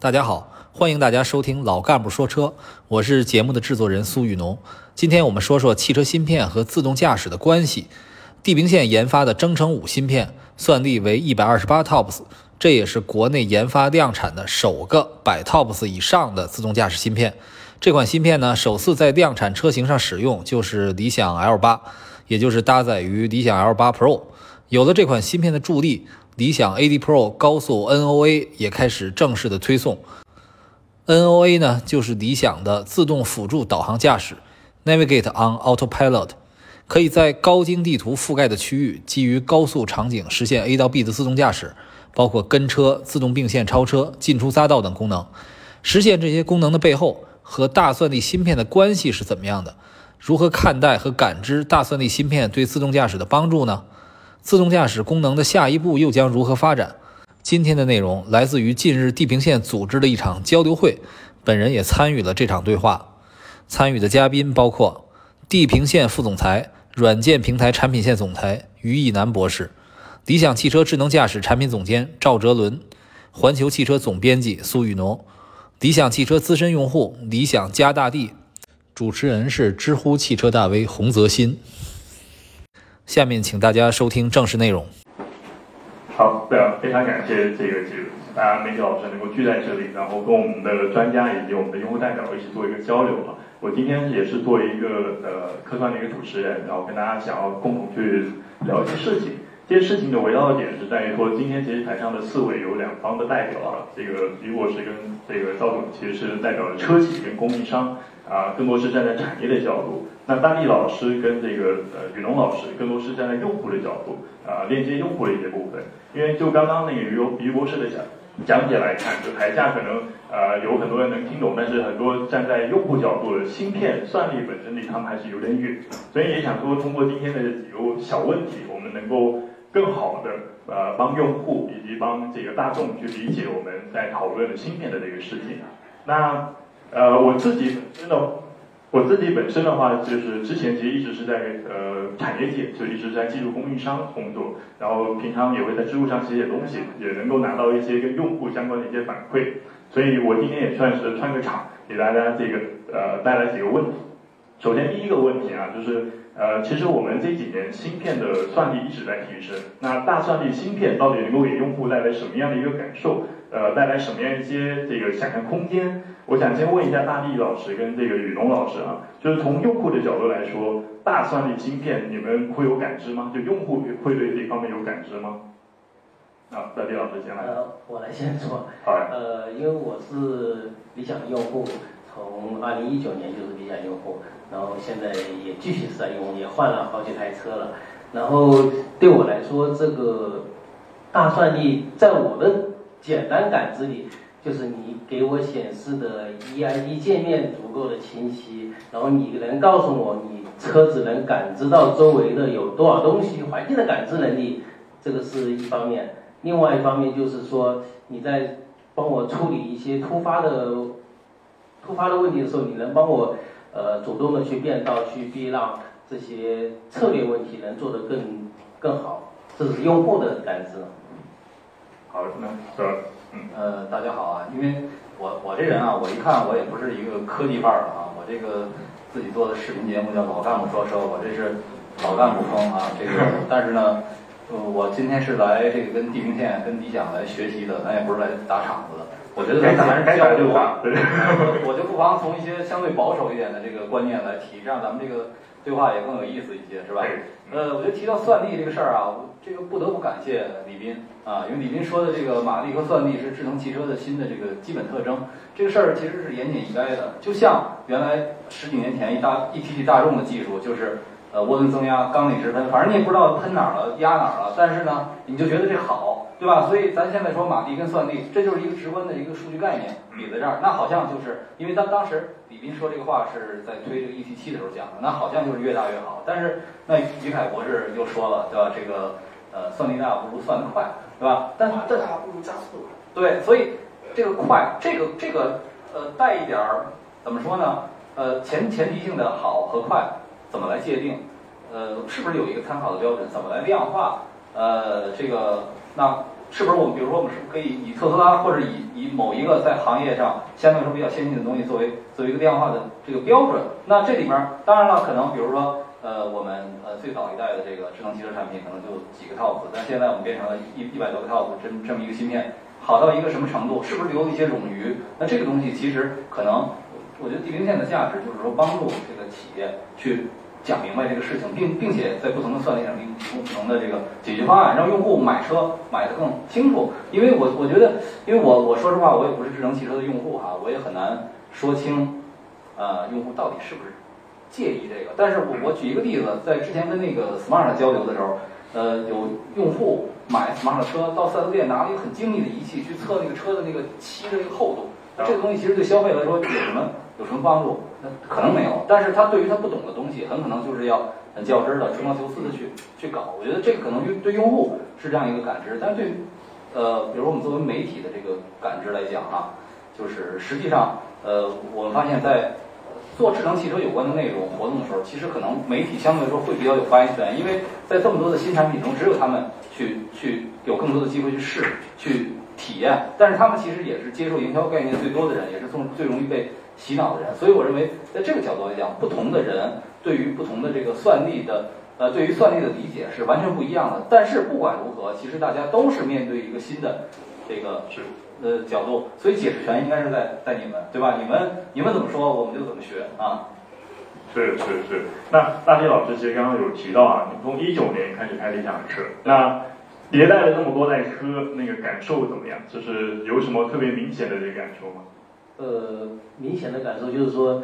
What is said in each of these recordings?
大家好，欢迎大家收听老干部说车，我是节目的制作人苏雨农。今天我们说说汽车芯片和自动驾驶的关系。地平线研发的征程五芯片，算力为一百二十八 TOPS，这也是国内研发量产的首个百 TOPS 以上的自动驾驶芯片。这款芯片呢，首次在量产车型上使用，就是理想 L 八，也就是搭载于理想 L 八 Pro。有了这款芯片的助力，理想 AD Pro 高速 NOA 也开始正式的推送。NOA 呢，就是理想的自动辅助导航驾驶 （Navigate on Autopilot），可以在高精地图覆盖的区域，基于高速场景实现 A 到 B 的自动驾驶，包括跟车、自动并线超车、进出匝道等功能。实现这些功能的背后，和大算力芯片的关系是怎么样的？如何看待和感知大算力芯片对自动驾驶的帮助呢？自动驾驶功能的下一步又将如何发展？今天的内容来自于近日地平线组织的一场交流会，本人也参与了这场对话。参与的嘉宾包括地平线副总裁、软件平台产品线总裁于毅南博士，理想汽车智能驾驶产品总监赵哲伦，环球汽车总编辑苏雨农。理想汽车资深用户理想加大地，主持人是知乎汽车大 V 洪泽新。下面请大家收听正式内容。好，非常，非常感谢这个节目大家媒体老师能够聚在这里，然后跟我们的专家以及我们的用户代表一起做一个交流啊。我今天也是作为一个呃客串的一个主持人，然后跟大家想要共同去聊一些事情。这些事情的围绕的点是在于说，今天其实台上的四位有两方的代表啊，这个于博士跟这个赵总其实是代表了车企跟供应商啊，更多是站在产业的角度。那大力老师跟这个呃雨龙老师更多是站在用户的角度啊，链接用户的一些部分。因为就刚刚那个于于博士的讲讲解来看，就台下可能呃有很多人能听懂，但是很多站在用户角度的芯片算力本身离他们还是有点远，所以也想说通过今天的几个小问题，我们能够。更好的呃帮用户以及帮这个大众去理解我们在讨论的芯片的这个事情。那呃我自己本身的我自己本身的话，就是之前其实一直是在呃产业界，就一直在技术供应商工作，然后平常也会在知乎上写写东西，也能够拿到一些跟用户相关的一些反馈。所以我今天也算是串个场，给大家这个呃带来几个问题。首先第一个问题啊，就是。呃，其实我们这几年芯片的算力一直在提升。那大算力芯片到底能够给用户带来什么样的一个感受？呃，带来什么样一些这个想象空间？我想先问一下大力老师跟这个雨龙老师啊，就是从用户的角度来说，大算力芯片你们会有感知吗？就用户会对这方面有感知吗？啊，大力老师先来。呃，我来先说。好。呃，因为我是理想用户。从二零一九年就是理想用户，然后现在也继续在用，也换了好几台车了。然后对我来说，这个大算力在我的简单感知里，就是你给我显示的 EID 界面足够的清晰，然后你能告诉我你车子能感知到周围的有多少东西，环境的感知能力，这个是一方面。另外一方面就是说你在帮我处理一些突发的。突发的问题的时候，你能帮我呃主动的去变道、去避让，这些策略问题能做得更更好，这是用户的感知。好，那这嗯呃大家好啊，因为我我这人啊，我一看我也不是一个科技范儿的啊，我这个自己做的视频节目叫老干部说车，我这是老干部风啊，这个 但是呢，呃我今天是来这个跟地平线、跟理想来学习的，咱也不是来砸场子的。我觉得咱还是交流啊，我就不妨从一些相对保守一点的这个观念来提，这样咱们这个对话也更有意思一些，是吧？呃，我觉得提到算力这个事儿啊，这个不得不感谢李斌啊，因为李斌说的这个马力和算力是智能汽车的新的这个基本特征，这个事儿其实是言简意赅的。就像原来十几年前一大一提起大众的技术，就是呃涡轮增压、缸里直喷，反正你也不知道喷哪儿了、压哪儿了，但是呢，你就觉得这好。对吧？所以咱现在说马力跟算力，这就是一个直观的一个数据概念，比在这儿，那好像就是因为当当时李斌说这个话是在推这个 ET 七的时候讲的，那好像就是越大越好。但是那于凯博士又说了，对吧？这个呃算力大不如算得快，对吧？但这大不如加速。对，所以这个快，这个这个呃带一点儿怎么说呢？呃前前提性的好和快怎么来界定？呃是不是有一个参考的标准？怎么来量化？呃这个。那是不是我们比如说我们是不是可以以特斯拉或者以以某一个在行业上相对来说比较先进的东西作为作为一个量化的这个标准？那这里面当然了，可能比如说呃我们呃最早一代的这个智能汽车产品可能就几个 TOPS，但现在我们变成了一一百多个 TOPS 这这么一个芯片，好到一个什么程度？是不是留了一些冗余？那这个东西其实可能，我觉得地平线的价值就是说帮助这个企业去。讲明白这个事情，并并且在不同的算力上给你提供不同的这个解决方案，让用户买车买得更清楚。因为我我觉得，因为我我说实话，我也不是智能汽车的用户哈，我也很难说清，呃，用户到底是不是介意这个。但是我我举一个例子，在之前跟那个 Smart 交流的时候，呃，有用户买 Smart 车到四 S 店拿了一个很精密的仪器去测那个车的那个漆的一个厚度，这个东西其实对消费来说有什么？有什么帮助？那可能没有，但是他对于他不懂的东西，很可能就是要很较真的、吹毛求疵的去去搞。我觉得这个可能对对用户是这样一个感知，但是对，呃，比如我们作为媒体的这个感知来讲啊，就是实际上，呃，我们发现，在做智能汽车有关的内容活动的时候，其实可能媒体相对来说会比较有发言权，因为在这么多的新产品中，只有他们去去有更多的机会去试、去体验，但是他们其实也是接受营销概念最多的人，也是从最容易被。洗脑的人，所以我认为，在这个角度来讲，不同的人对于不同的这个算力的，呃，对于算力的理解是完全不一样的。但是不管如何，其实大家都是面对一个新的这个是呃角度，所以解释权应该是在在你们，对吧？你们你们怎么说，我们就怎么学啊。是是是。那大飞老师其实刚刚有提到啊，你从一九年开始开理想车，那迭代了那么多代车，那个感受怎么样？就是有什么特别明显的这个感受吗？呃，明显的感受就是说，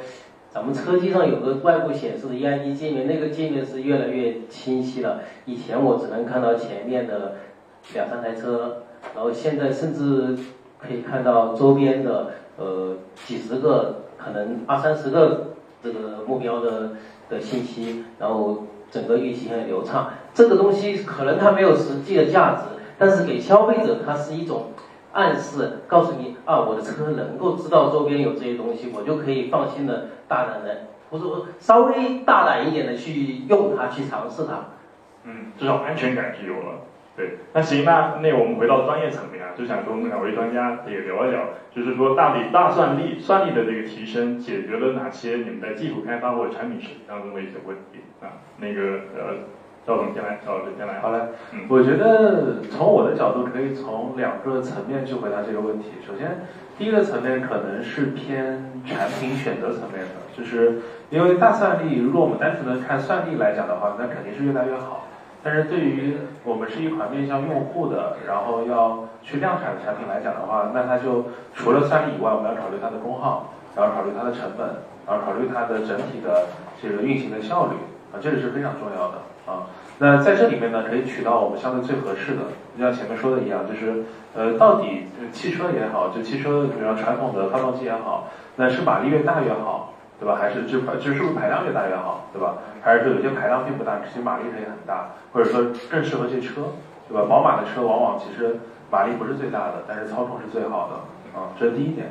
咱们车机上有个外部显示的 EID 界面，那个界面是越来越清晰了。以前我只能看到前面的两三台车，然后现在甚至可以看到周边的呃几十个，可能二三十个这个目标的的信息，然后整个运行很流畅。这个东西可能它没有实际的价值，但是给消费者它是一种。暗示告诉你啊，我的车能够知道周边有这些东西，我就可以放心的大胆的，或者稍微大胆一点的去用它，去尝试它。嗯，这种安全感是有了。对，那行，那那我们回到专业层面啊，就想跟我们两位专家也聊一聊，就是说到底大算力算力的这个提升解决了哪些你们在技术开发或者产品设计当中的一些问题啊？那个呃。赵总先来，赵老师先来。好嘞，我觉得从我的角度可以从两个层面去回答这个问题。首先，第一个层面可能是偏产品选择层面的，就是因为大算力，如果我们单纯的看算力来讲的话，那肯定是越来越好。但是对于我们是一款面向用户的，然后要去量产的产品来讲的话，那它就除了算力以外，我们要考虑它的功耗，然后考虑它的成本，然后考虑它的整体的这个运行的效率啊，这个是非常重要的。啊，那在这里面呢，可以取到我们相对最合适的，就像前面说的一样，就是呃，到底汽车也好，就汽车，比方传统的发动机也好，那是马力越大越好，对吧？还是就就是不是排量越大越好，对吧？还是说有些排量并不大，其实马力也很大，或者说更适合这车，对吧？宝马的车往往其实马力不是最大的，但是操控是最好的，啊，这是第一点。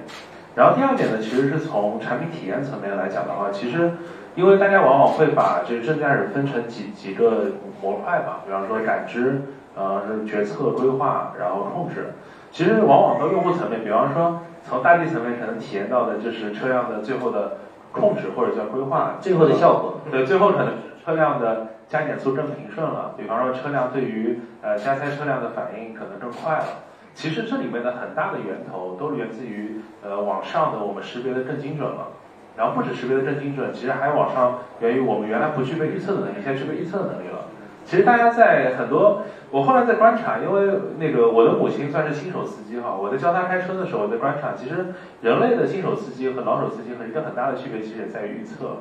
然后第二点呢，其实是从产品体验层面来讲的话，其实。因为大家往往会把这个智能驾驶分成几几个模块吧，比方说感知，呃，决策、规划，然后控制。其实往往到用户层面，比方说从大地层面可能体验到的就是车辆的最后的控制或者叫规划，最后的效果。对，最后可能车辆的加减速更平顺了。比方说车辆对于呃加塞车辆的反应可能更快了。其实这里面的很大的源头都源自于呃往上的我们识别的更精准了。然后不止识别的更精准，其实还往上源于我们原来不具备预测的能力，现在具备预测的能力了。其实大家在很多，我后来在观察，因为那个我的母亲算是新手司机哈，我在教她开车的时候我在观察，其实人类的新手司机和老手司机和一个很大的区别，其实也在于预测。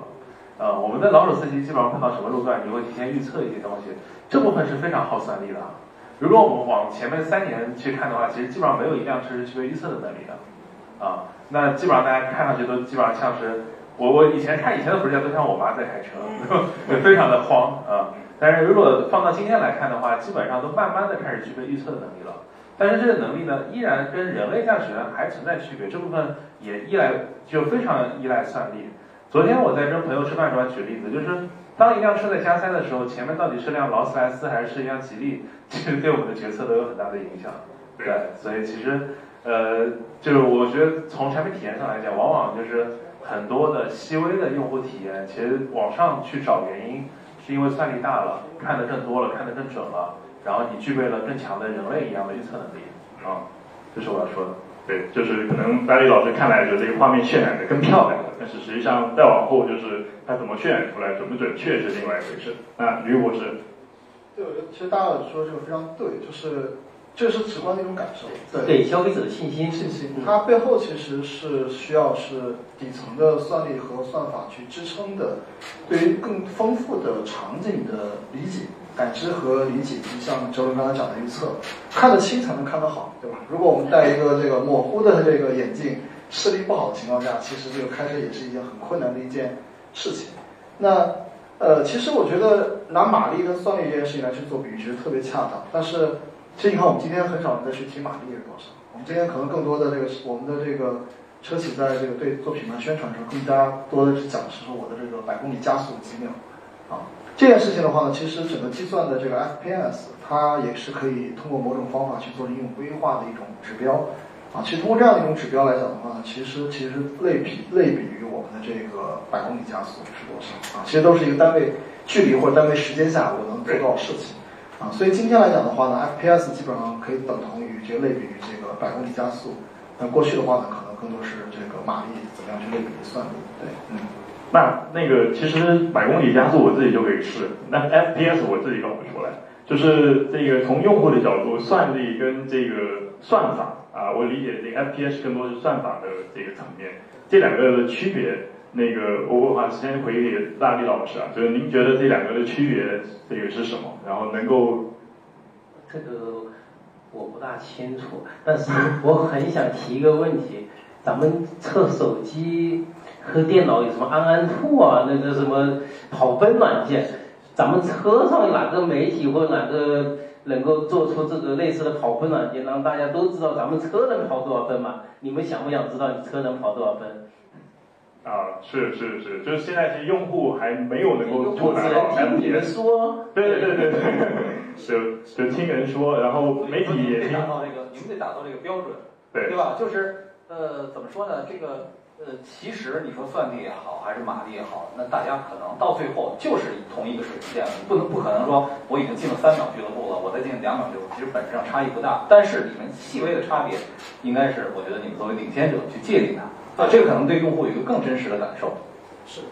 呃，我们的老手司机基本上碰到什么路段，你会提前预测一些东西，这部分是非常耗算力的。如果我们往前面三年去看的话，其实基本上没有一辆车是具备预测的能力的。啊，那基本上大家看上去都基本上像是我我以前看以前的回家都像我妈在开车，非常的慌啊。但是如果放到今天来看的话，基本上都慢慢的开始具备预测的能力了。但是这个能力呢，依然跟人类驾驶员还存在区别，这部分也依赖就非常依赖算力。昨天我在跟朋友吃饭时候举例子，就是当一辆车在加塞的时候，前面到底是辆劳斯莱斯还是一辆吉利，其实对我们的决策都有很大的影响。对对，所以其实呃，就是我觉得从产品体验上来讲，往往就是很多的细微的用户体验，其实往上去找原因，是因为算力大了，看得更多了，看得更准了，然后你具备了更强的人类一样的预测能力啊，这是我要说的。对，就是可能白李老师看来就这个画面渲染的更漂亮了，但是实际上再往后就是它怎么渲染出来，准不准确是另外一回事。那吕博士，对，我觉得其实大家说这个非常对，就是这是直观的一种感受。对，给消费者的信心。信心，它背后其实是需要是底层的算力和算法去支撑的，对于更丰富的场景的理解、感知和理解，就像哲伦刚才讲的预测，看得清才能看得好，对吧？如果我们戴一个这个模糊的这个眼镜，视力不好的情况下，其实这个开车也是一件很困难的一件事情。那呃，其实我觉得拿马力跟算力这件事情来去做比喻，其实特别恰当。但是，其实你看，我们今天很少人在去提马力是多少。我们今天可能更多的这个，我们的这个车企在这个对做品牌宣传的时候，更加多的是讲的是说我的这个百公里加速几秒啊。这件事情的话呢，其实整个计算的这个 FPS，它也是可以通过某种方法去做应用规划的一种指标啊。其实通过这样的一种指标来讲的话呢，其实其实类比类比于我们的这个百公里加速是多少啊？其实都是一个单位距离或者单位时间下我能做到的事情啊。所以今天来讲的话呢，FPS 基本上可以等同于这个类比于这个百公里加速。那过去的话呢，可能更多是这个马力怎么样去类比算力。对，嗯。那那个其实百公里加速我自己就可以试，那 FPS 我自己搞不出来。就是这个从用户的角度，算力跟这个算法啊，我理解这个 FPS 更多是算法的这个层面，这两个的区别，那个我我把时间回给大力老师啊，就是您觉得这两个的区别这个是什么？然后能够这个我不大清楚，但是我很想提一个问题：咱们测手机和电脑有什么安安兔啊，那个什么跑分软件？咱们车上哪个媒体或哪个能够做出这个类似的跑分软件，让大家都知道咱们车能跑多少分嘛？你们想不想知道你车能跑多少分？啊，是是是，就是现在其实用户还没有能够用户只触达到能听你们 FPS。说。对对对对对，就就听人说，然后媒体也听你们得达，到这个，你们得达到这个标准，对对吧？就是呃，怎么说呢？这个呃，其实你说算力也好，还是马力也好，那大家可能到最后就是同一个水平线不能不可能说我已经进了三秒俱乐部了，我再进两秒俱乐部，其实本质上差异不大。但是你们细微的差别，应该是我觉得你们作为领先者去界定它，啊，这个可能对用户有一个更真实的感受。是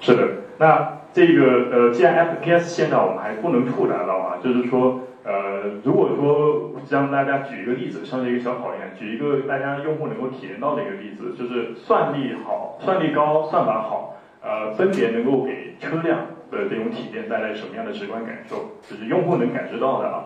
是的，那这个呃，既然 FPS 现在我们还不能触达到啊，就是说呃，如果说让大家举一个例子，像是一个小考验，举一个大家用户能够体验到的一个例子，就是算力好、算力高、算法好，呃，分别能够给车辆的这种体验带来什么样的直观感受，就是用户能感知到的啊。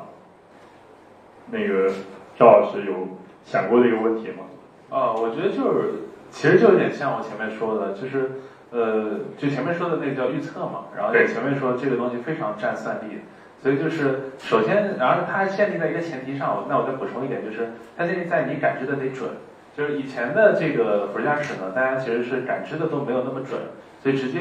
那个赵老师有想过这个问题吗？啊，我觉得就是，其实就有点像我前面说的，就是，呃，就前面说的那个叫预测嘛，然后对。前面说这个东西非常占算力，所以就是首先，然后它还限定在一个前提上，那我再补充一点，就是它建立在你感知的得准，就是以前的这个辅助驾驶呢，大家其实是感知的都没有那么准，所以直接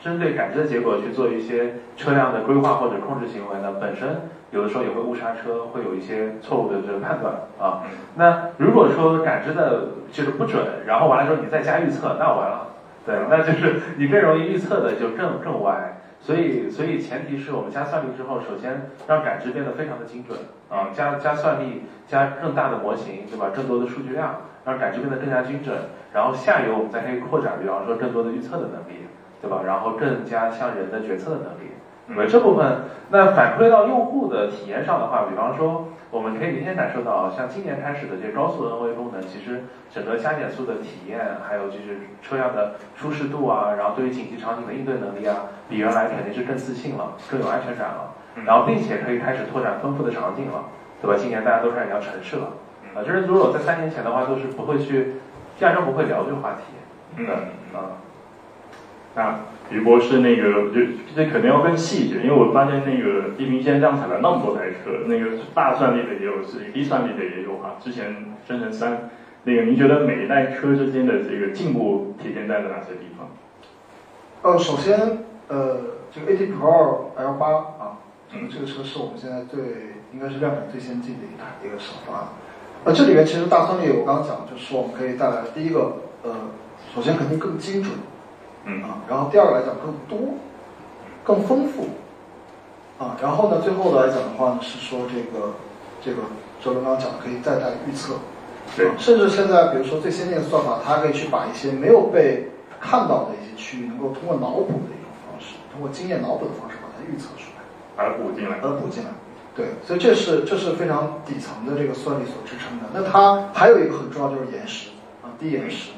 针对感知的结果去做一些车辆的规划或者控制行为呢，本身有的时候也会误刹车，会有一些错误的这个判断啊。那如果说感知的就是不准，然后完了之后你再加预测，那完了，对，那就是你更容易预测的就更更歪。所以，所以前提是我们加算力之后，首先让感知变得非常的精准啊，加加算力，加更大的模型，对吧？更多的数据量，让感知变得更加精准。然后下游我们再可以扩展，比方说更多的预测的能力，对吧？然后更加像人的决策的能力。对这部分，那反馈到用户的体验上的话，比方说，我们可以明显感受到，像今年开始的这高速 NV 功能，其实整个加减速的体验，还有就是车辆的舒适度啊，然后对于紧急场景的应对能力啊，比原来肯定是更自信了，更有安全感了。然后并且可以开始拓展丰富的场景了，对吧？今年大家都开始聊城市了，啊，就是如果在三年前的话，都是不会去，压根不会聊这个话题。嗯对，啊。那于博士那个就这可能要更细一点，因为我发现那个地平线量产了那么多台车，那个大算力的也有，是低算力的也有哈。之前生成三，那个您觉得每一代车之间的这个进步体现在了哪些地方？呃，首先，呃，这个 AT Pro L 八啊，这个这个车是我们现在最应该是量产最先进的一台一个首发。那这里面其实大算力我刚刚讲，就是我们可以带来第一个，呃，首先肯定更精准，嗯啊，然后第二个来讲更多，更丰富，啊，然后呢，最后来讲的话呢，是说这个这个周伦刚刚讲的可以再带预测，对啊甚至现在比如说最先进的算法，它可以去把一些没有被看到的一些区域，能够通过脑补的一种方式，通过经验脑补的方式把它预测出来。把它补进来。而补进来。对，所以这是这是非常底层的这个算力所支撑的。那它还有一个很重要就是延时啊，低延时。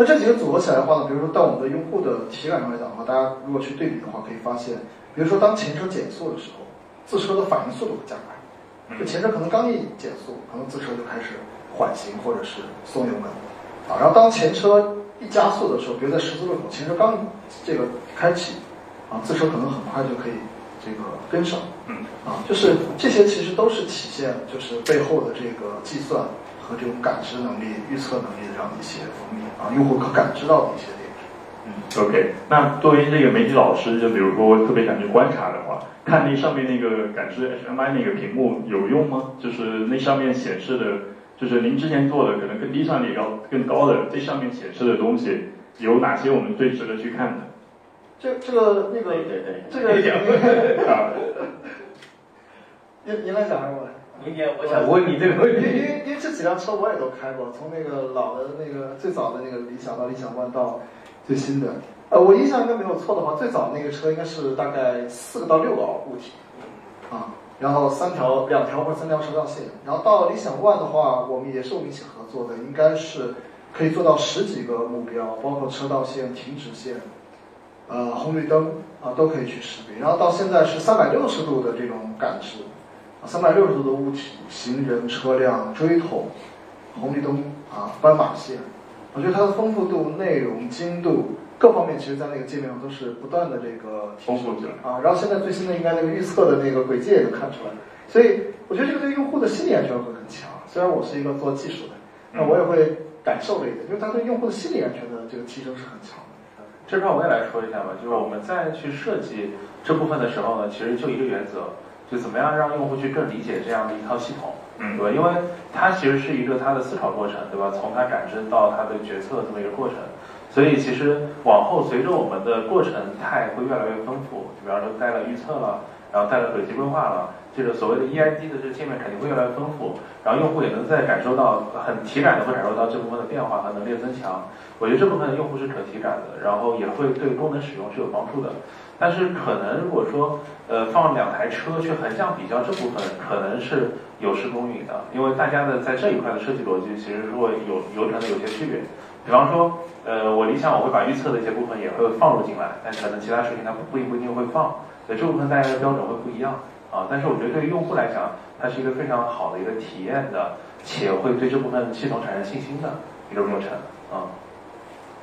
那这几个组合起来的话呢，比如说到我们的用户的体感上来讲的话，大家如果去对比的话，可以发现，比如说当前车减速的时候，自车的反应速度会加快。就前车可能刚一减速，可能自车就开始缓行或者是松油门啊。然后当前车一加速的时候，比如在十字路口，前车刚这个开启啊，自车可能很快就可以这个跟上。嗯，啊，就是这些其实都是体现就是背后的这个计算和这种感知能力、预测能力的这样的一些方面啊，用户可感知到的一些点。嗯，OK。那作为这个媒体老师，就比如说特别想去观察的话，看那上面那个感知 HMI 那个屏幕有用吗？就是那上面显示的，就是您之前做的可能更低算力高更高的，这上面显示的东西有哪些我们最值得去看的？这这个那个对对对，这个 啊，您您来讲还是我来？明年我想问你这个问题因题。为因为这几辆车我也都开过，从那个老的那个最早的那个理想到理想 ONE 到最新的，呃，我印象应该没有错的话，最早那个车应该是大概四个到六个物体，啊，然后三条两条或者三条车道线，然后到理想 ONE 的话，我们也是我们一起合作的，应该是可以做到十几个目标，包括车道线、停止线。呃，红绿灯啊都可以去识别，然后到现在是三百六十度的这种感知，啊，三百六十度的物体、行人、车辆、锥桶、红绿灯啊、斑马线，我觉得它的丰富度、内容、精度各方面，其实在那个界面上都是不断的这个丰富起来。啊。然后现在最新的应该那个预测的那个轨迹也能看出来，所以我觉得这个对用户的心理安全会很强。虽然我是一个做技术的，那我也会感受这一点，因为它对用户的心理安全的这个提升是很强的。这块我也来说一下吧，就是我们在去设计这部分的时候呢，其实就一个原则，就怎么样让用户去更理解这样的一套系统，嗯对吧？因为它其实是一个它的思考过程，对吧？从它感知到它的决策这么一个过程，所以其实往后随着我们的过程态会越来越丰富，就比方说带了预测了，然后带了轨迹规划了，这个所谓的 EID 的这个界面肯定会越来越丰富，然后用户也能在感受到很体感的会感受到这部分的变化和能力的增强。我觉得这部分用户是可体感的，然后也会对功能使用是有帮助的。但是可能如果说呃放两台车去横向比较这部分，可能是有失公允的，因为大家的在这一块的设计逻辑其实如果有有可能有些区别。比方说，呃，我理想我会把预测的一些部分也会放入进来，但可能其他事情它不不不一定会放，所以这部分大家的标准会不一样啊。但是我觉得对于用户来讲，它是一个非常好的一个体验的，且会对这部分系统产生信心的一个过程啊。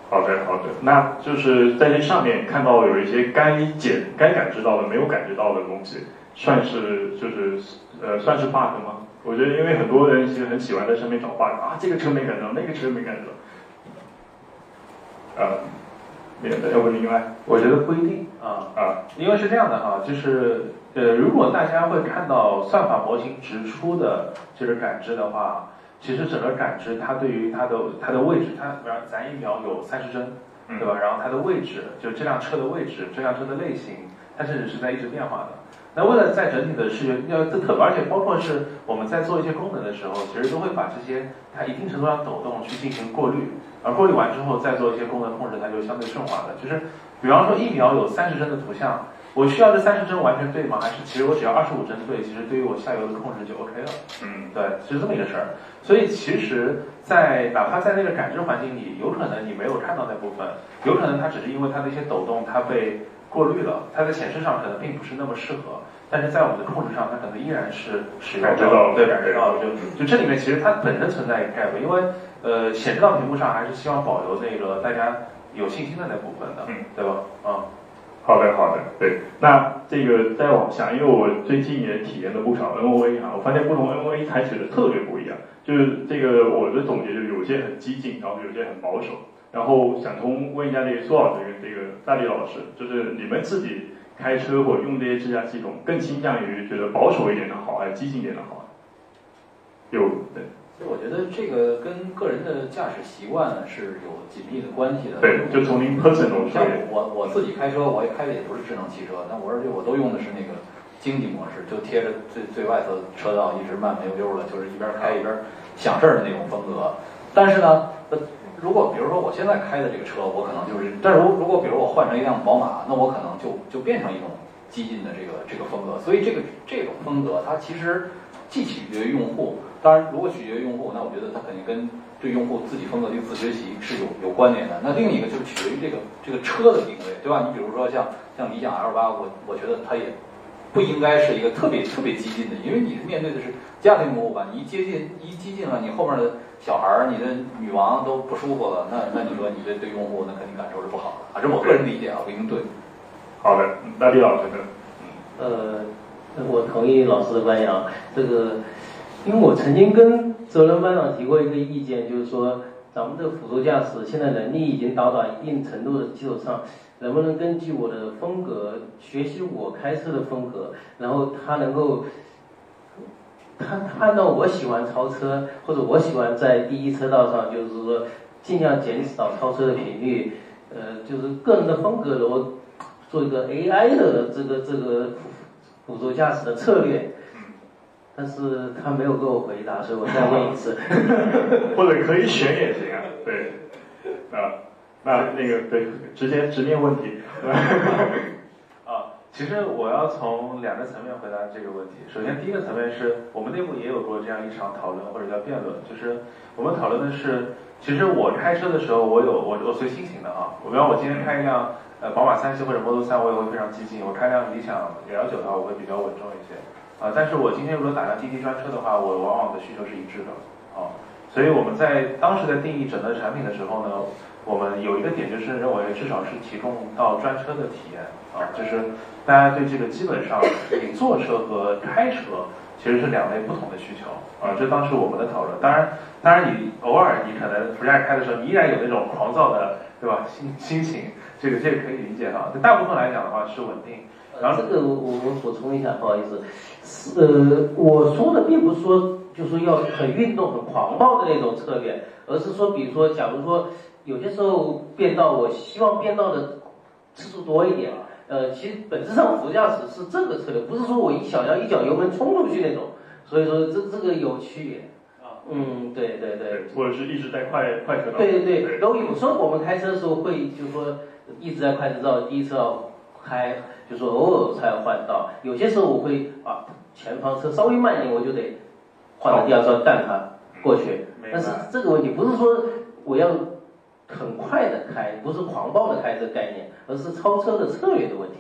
好的，好的，那就是在这上面看到有一些该检、该感知到的没有感知到的东西，算是就是呃算是 bug 吗？我觉得因为很多人其实很喜欢在上面找 bug 啊，这个车没感知到，那个车没感知到，啊，那个要不另外我觉得不一定啊，啊，因为是这样的哈，就是呃，如果大家会看到算法模型直出的这个感知的话，其实整个感知它对于它的它的位置，它比方咱一秒有三十帧，嗯对吧？然后它的位置，就这辆车的位置，这辆车的类型，它甚至是在一直变化的。那为了在整体的视觉要特特，而且包括是我们在做一些功能的时候，其实都会把这些它一定程度上抖动去进行过滤，而过滤完之后再做一些功能控制，它就相对顺滑了。就是比方说一秒有三十帧的图像，我需要这三十帧完全对吗？还是其实我只要二十五帧对，其实对于我下游的控制就 OK 了。嗯对，是这么一个事儿。所以其实在，哪怕在那个感知环境里，有可能你没有看到那部分，有可能它只是因为它的一些抖动，它被过滤了，它在显示上可能并不是那么适合，但是在我们的控制上，它可能依然是使用到了对，感知到了。就就这里面其实它本身存在一个 gap，因为呃显示到屏幕上还是希望保留那个大家有信心的那部分的，嗯，对吧？啊、好的，好的，对。那这个再往下，因为我最近也体验了不少 NOA 啊，我发现不同 NOA 采取的特别不一样。就是这个我的总结就是有些很激进，然后有些很保守。然后想从问一下这个苏老师这个大力老师，就是你们自己开车或用这些智驾系统，更倾向于觉得保守一点的好，还是激进一点的好？有对。我觉得这个跟个人的驾驶习惯是有紧密的关系的。对，就从您 personal 像我我自己开车，我也开的也不是智能汽车，但我而且我都用的是那个经济模式，就贴着最最外侧车道，一直慢慢悠悠的，就是一边开一边想事儿的那种风格。但是呢，如果比如说我现在开的这个车，我可能就是，但是如如果比如我换成一辆宝马，那我可能就就变成一种激进的这个这个风格。所以这个这种风格，它其实既取决于用户。当然，如果取决于用户，那我觉得它肯定跟对用户自己风格的一个自学习是有有关联的。那另一个就是取决于这个这个车的定位，对吧？你比如说像像理想 L 八，我我觉得它也不应该是一个特别特别激进的，因为你是面对的是家庭用户吧，你一接近一激进了，你后面的小孩儿、你的女王都不舒服了，那那你说你这对用户那肯定感受是不好的啊。这是我个人理解啊，不一定对。好的，那李老师呢？呃，我同意老师的观点啊，这个。因为我曾经跟泽伦班长提过一个意见，就是说，咱们的辅助驾驶现在能力已经达到一定程度的基础上，能不能根据我的风格学习我开车的风格，然后他能够，他按照我喜欢超车，或者我喜欢在第一车道上，就是说尽量减少超车的频率，呃，就是个人的风格，然后做一个 AI 的这个这个辅助驾驶的策略。但是他没有给我回答，所以我再问一次。或者可以选也行啊，对，啊，那那个对，直接直面问题。啊，其实我要从两个层面回答这个问题。首先，第一个层面是我们内部也有过这样一场讨论或者叫辩论，就是我们讨论的是，其实我开车的时候，我有我我随心情的啊。我比方我今天开一辆呃宝马三系或者 Model 三，我也会非常激进；我开辆理想 L9 的话，我会比较稳重一些。啊，但是我今天如果打辆滴滴专车的话，我往往的需求是一致的，啊，所以我们在当时在定义整个产品的时候呢，我们有一个点就是认为至少是提供到专车的体验，啊，就是大家对这个基本上你坐车和开车其实是两类不同的需求，啊，这当时我们的讨论。当然，当然你偶尔你可能不驾开的时候，你依然有那种狂躁的，对吧？心心情，这个这个可以理解哈。大部分来讲的话是稳定。然后这个我我我补充一下，不好意思，是呃我说的并不是说就说要很运动、很狂暴的那种策略，而是说，比如说，假如说有些时候变道，我希望变道的次数多一点。呃，其实本质上副驾驶是这个策略，不是说我一想要一脚油门冲出去那种。所以说这这个有区别。啊，嗯，对对对。或者是一直在快快车道。对对对，然后有时候我们开车的时候会就说一直在快车道，第一车道开。就说偶尔才要换道，有些时候我会啊，前方车稍微慢一点，我就得换到第二车带它过去。但是这个问题不是说我要很快的开，不是狂暴的开这个概念，而是超车的策略的问题。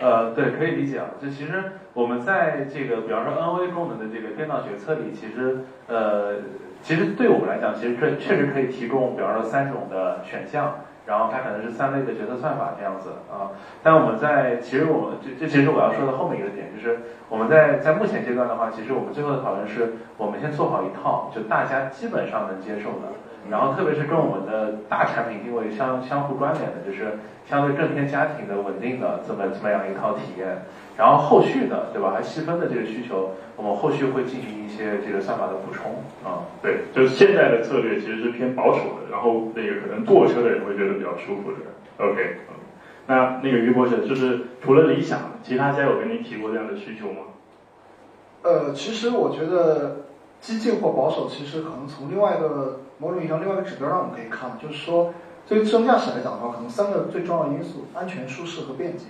呃，对，可以理解啊。就其实我们在这个，比方说 N V 功能的这个变道决策里，其实呃，其实对我们来讲，其实这确实可以提供，比方说三种的选项。然后它可能是三类的决策算法这样子啊，但我们在其实我们这这其实我要说的后面一个点就是我们在在目前阶段的话，其实我们最后的讨论是我们先做好一套就大家基本上能接受的，然后特别是跟我们的大产品定位相相互关联的，就是相对更偏家庭的稳定的这么这么样一套体验。然后后续的，对吧？还细分的这个需求，我们后续会进行一些这个算法的补充啊。对，就是现在的策略其实是偏保守的，然后那个可能坐车的人会觉得比较舒服的。OK，那那个于博士，就是除了理想，其他家有跟您提过这样的需求吗？呃，其实我觉得激进或保守，其实可能从另外一个某种意义上另外一个指标上我们可以看，就是说对于自动驾驶来讲的话，可能三个最重要的因素：安全、舒适和便捷。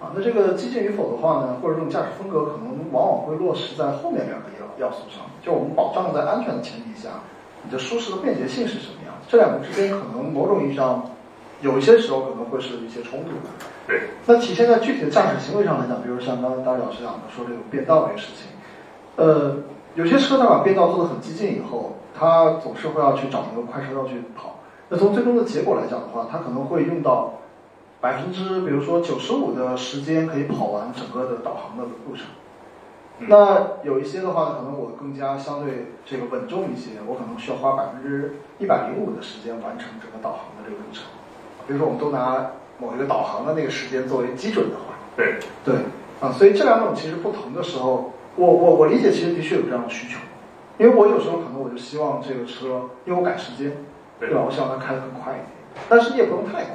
啊，那这个激进与否的话呢，或者这种驾驶风格，可能往往会落实在后面两个要要素上。就我们保障在安全的前提下，你的舒适和便捷性是什么样？这两个之间可能某种意义上，有一些时候可能会是一些冲突的。对。那体现在具体的驾驶行为上来讲，比如像刚才大老师讲的说这种变道这个事情，呃，有些车它把变道做的很激进以后，它总是会要去找一个快车道去跑。那从最终的结果来讲的话，它可能会用到。百分之，比如说九十五的时间可以跑完整个的导航的路程。那有一些的话，可能我更加相对这个稳重一些，我可能需要花百分之一百零五的时间完成整个导航的这个路程。比如说，我们都拿某一个导航的那个时间作为基准的话，对，对啊，所以这两种其实不同的时候，我我我理解其实的确有这样的需求，因为我有时候可能我就希望这个车，因为我赶时间，对对吧？我希望它开得更快一点，但是你也不能太快，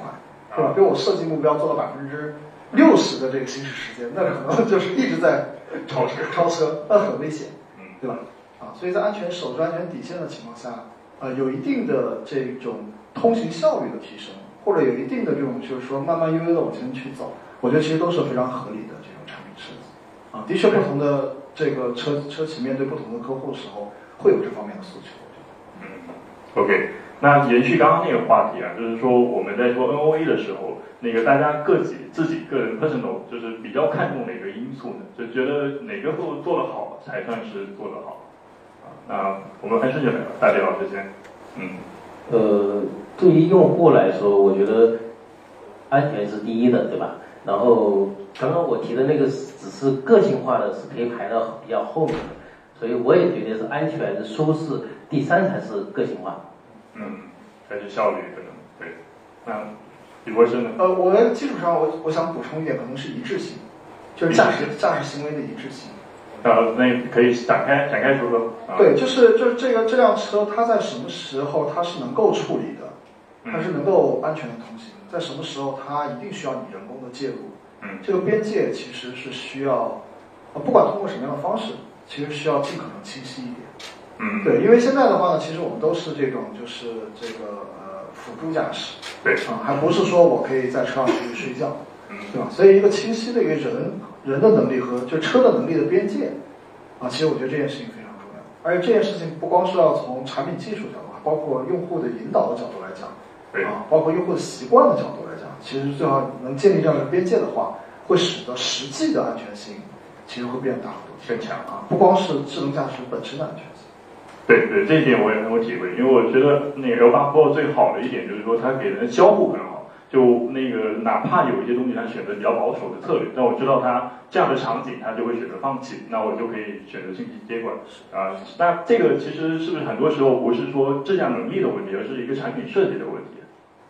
是吧？比如我设计目标做到百分之六十的这个行驶时间，那可能 就是一直在 超车超车，那很危险，嗯，对吧？啊，所以在安全守住安全底线的情况下，呃，有一定的这种通行效率的提升，或者有一定的这种就是说慢慢悠悠的往前去走，我觉得其实都是非常合理的这种产品设计。啊，的确，不同的这个车车企面对不同的客户的时候，会有这方面的诉求。嗯，OK，那延续刚刚那个话题啊，就是说我们在说 NOA 的时候，那个大家各己自己个人 personal 就是比较看重哪个因素呢？就觉得哪个做做得好才算是做得好啊？那我们还是就大李老师先，嗯呃，对于用户来说，我觉得安全是第一的，对吧？然后刚刚我提的那个只是个性化的，是可以排到比较后面的，所以我也觉得是安全、舒适，第三才是个性化。嗯，还是效率可能对。那李博士呢？呃，我的基础上，我我想补充一点，可能是一致性，就是驾驶驾驶行为的一致性。呃，那可以展开展开说说啊。对，就是就是这个这辆车，它在什么时候它是能够处理的，它是能够安全的通行，在什么时候它一定需要你人工的介入。嗯这个边界其实是需要，呃，不管通过什么样的方式，其实需要尽可能清晰一点。嗯，对，因为现在的话呢，其实我们都是这种就是这个呃辅助驾驶对，啊，还不是说我可以在车上去睡觉，嗯对吧？所以一个清晰的一个人人的能力和就车的能力的边界啊，其实我觉得这件事情非常重要。而且这件事情不光是要从产品技术角度，包括用户的引导的角度来讲，对，啊，包括用户的习惯的角度来讲，其实最好能建立这样的边界的话，会使得实际的安全性其实会变大很多，更强啊，不光是智能驾驶本身的安全性。对对，这一点我也很有体会，因为我觉得那个 L 八 Pro 最好的一点就是说它给人的交互很好，就那个哪怕有一些东西它选择比较保守的策略，但我知道它这样的场景它就会选择放弃，那我就可以选择进行接管啊。那这个其实是不是很多时候不是说质量能力的问题，而是一个产品设计的问题？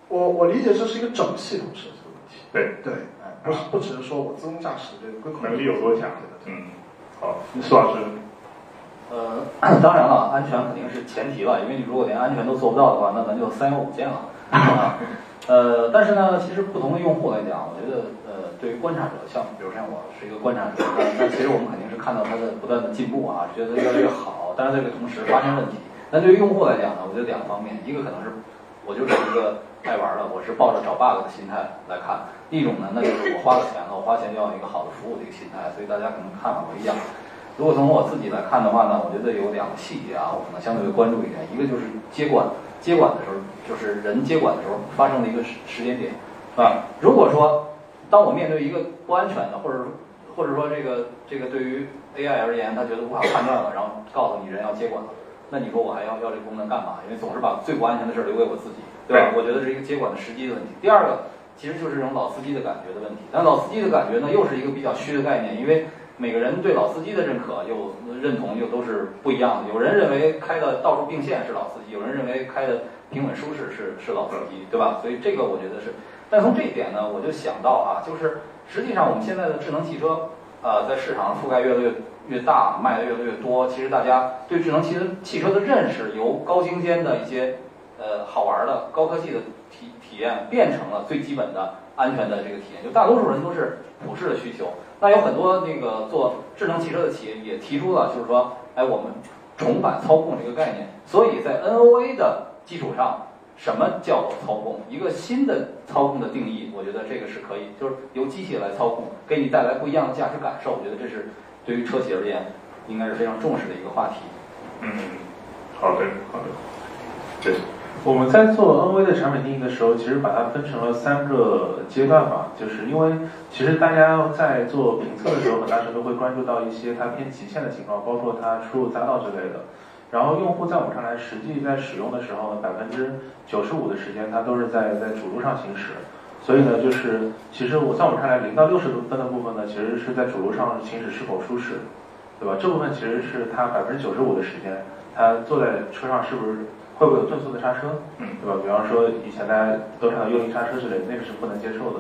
我我理解这是一个整系统设计的问题。对对，哎，不是不只是说我自动驾驶这个规控能力有多强对的？嗯，好，苏老师，呃，当然了，安全肯定是前提了，因为你如果连安全都做不到的话，那咱就三有五件了 啊。呃，但是呢，其实不同的用户来讲，我觉得呃，对于观察者，像比如像我是一个观察者，那那其实我们肯定是看到它的不断的进步啊，觉得越来越好，但是这个同时发现问题。那对于用户来讲呢，我觉得两方面，一个可能是我就是一个爱玩的，我是抱着找 bug 的心态来看；一种呢，那就是我花了钱了，我花钱就要一个好的服务的一个心态。所以大家可能看法不一样。如果从我自己来看的话呢，我觉得有两个细节啊，我可能相对会关注一点。一个就是接管，接管的时候，就是人接管的时候发生的一个时时间点，啊，如果说当我面对一个不安全的，或者或者说这个这个对于 AI 而言，他觉得无法判断了，然后告诉你人要接管了，那你说我还要要这功能干嘛？因为总是把最不安全的事儿留给我自己，对吧？我觉得是一个接管的时机的问题。第二个其实就是这种老司机的感觉的问题，但老司机的感觉呢，又是一个比较虚的概念，因为。每个人对老司机的认可又认同又都是不一样的。有人认为开的到处并线是老司机，有人认为开的平稳舒适是是老司机，对吧？所以这个我觉得是。但从这一点呢，我就想到啊，就是实际上我们现在的智能汽车，呃，在市场覆盖越来越越大，卖的越来越多。其实大家对智能汽车汽车的认识，由高精尖的一些呃好玩的高科技的体体验，变成了最基本的安全的这个体验。就大多数人都是普世的需求。那有很多那个做智能汽车的企业也提出了，就是说，哎，我们重返操控这个概念。所以在 NOA 的基础上，什么叫做操控？一个新的操控的定义，我觉得这个是可以，就是由机器来操控，给你带来不一样的驾驶感受。我觉得这是对于车企而言，应该是非常重视的一个话题。嗯，好的，好的，对。我们在做 NV 的产品定义的时候，其实把它分成了三个阶段嘛，就是因为其实大家在做评测的时候，很大程度会关注到一些它偏极限的情况，包括它出入匝道之类的。然后用户在我们看来，实际在使用的时候呢，百分之九十五的时间它都是在在主路上行驶。所以呢，就是其实我在我们看来，零到六十分的部分呢，其实是在主路上行驶是否舒适，对吧？这部分其实是它百分之九十五的时间，它坐在车上是不是会不会有顿挫的刹车，嗯对吧？比方说以前大家都看到幽灵刹车之类，那个是不能接受的。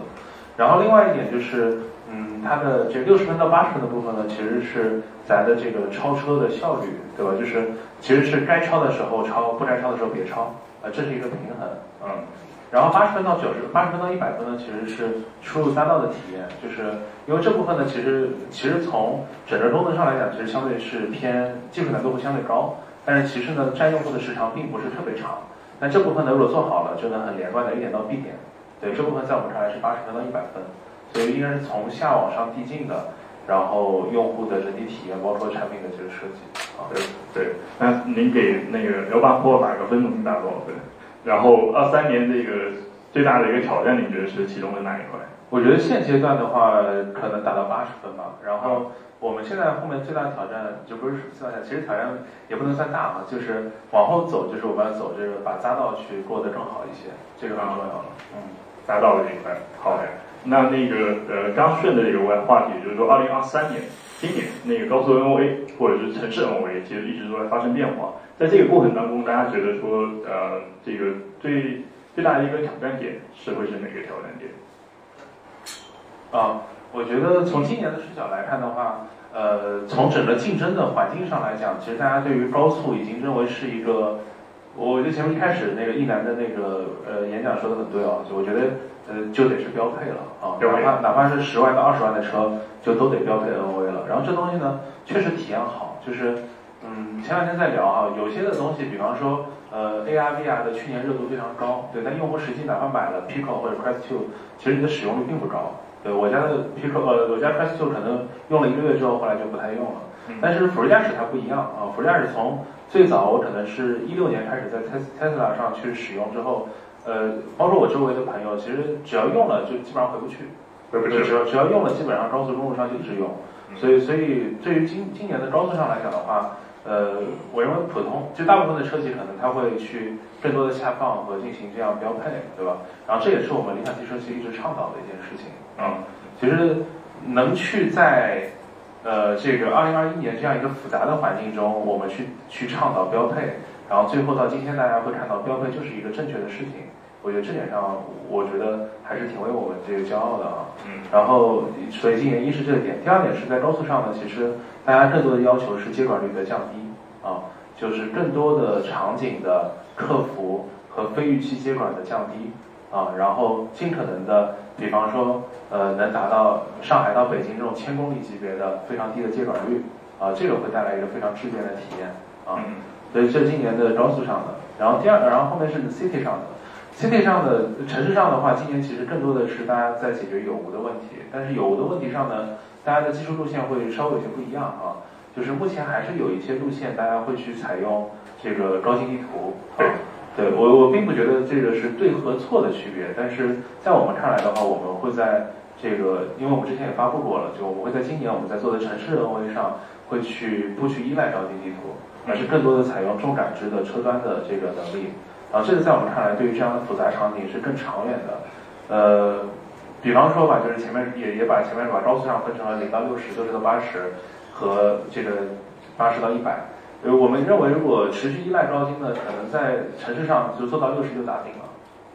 然后另外一点就是，嗯，它的这六十分到八十分的部分呢，其实是咱的这个超车的效率，对吧？就是其实是该超的时候超，不该超的时候别超，啊、这是一个平衡，嗯然后八十分到九十，八十分到一百分呢，其实是出入匝道的体验，就是因为这部分呢，其实其实从整个功能上来讲，其实相对是偏技术难度会相对高，但是其实呢，占用户的时长并不是特别长。那这部分呢，如果做好了，就能很连贯的 A 点到 B 点。对，这部分在我们看来是八十分到一百分，所以应该是从下往上递进的，然后用户的整体体验，包括产品的这个设计啊。对对，那您给那个刘八 Pro 打个分，能打多少分？然后二三年这个最大的一个挑战，你觉得是其中的哪一块？我觉得现阶段的话，可能达到八十分吧。然后我们现在后面最大的挑战，就不是算其实挑战也不能算大啊，就是往后走，就是我们要走这个把匝道去过得更好一些，这个很重要了。嗯，达到了这一块。好的，那那个呃，刚顺的这个话题，就是说二零二三年，今年那个高速 NOA 或者是城市 NOA，其实一直都在发生变化。在这个过程当中，大家觉得说，呃，这个最最大的一个挑战点是会是哪个挑战点？啊，我觉得从今年的视角来看的话，呃，从整个竞争的环境上来讲，其实大家对于高速已经认为是一个，我觉得前面一开始那个一楠的那个呃演讲说的很对哦，就我觉得呃就得是标配了啊，哪怕哪怕是十万到二十万的车，就都得标配 NOA 了。然后这东西呢，确实体验好，就是嗯，前两天在聊啊，有些的东西，比方说呃 AR VR 的去年热度非常高，对，但用户实际哪怕买了 Pico 或者 Quest 2，其实你的使用率并不高。对我家的 Pico 呃，我家 Presto 可能用了一个月之后，后来就不太用了。嗯但是辅助驾驶它不一样啊，辅助驾驶从最早我可能是一六年开始在 Tes Tesla 上去使用之后，呃，包括我周围的朋友，其实只要用了就基本上回不去，回不去。只要只要用了，基本上高速公路上就一直用。所以所以对于今今年的高速上来讲的话，呃，我认为普通就大部分的车企可能它会去更多的下放和进行这样标配，对吧？然后这也是我们理想汽车其实一直倡导的一件事情。嗯，其实能去在呃这个二零二一年这样一个复杂的环境中，我们去去倡导标配，然后最后到今天大家会看到标配就是一个正确的事情。我觉得这点上，我觉得还是挺为我们这个骄傲的啊。嗯。然后，所以今年一是这个点，第二点是在高速上呢，其实大家更多的要求是接管率的降低啊，就是更多的场景的客服和非预期接管的降低啊，然后尽可能的，比方说呃，能达到上海到北京这种千公里级别的非常低的接管率啊，这个会带来一个非常质变的体验啊。嗯所以这是今年的高速上的，然后第二，然后后面是 city 上的。city 上的城市上的话，今年其实更多的是大家在解决有无的问题，但是有无的问题上呢，大家的技术路线会稍微有些不一样啊。就是目前还是有一些路线大家会去采用这个高精地图啊。对我我并不觉得这个是对和错的区别，但是在我们看来的话，我们会在这个，因为我们之前也发布过了，就我们会在今年我们在做的城市 NOA 上会去不去依赖高精地图，而是更多的采用重感知的车端的这个能力。然后这个在我们看来，对于这样的复杂场景是更长远的。呃，比方说吧，就是前面也也把前面把高速上分成了零到六十、六十到八十和这个八十到一百。呃，我们认为如果持续依赖高精呢，可能在城市上就做到六十就打定了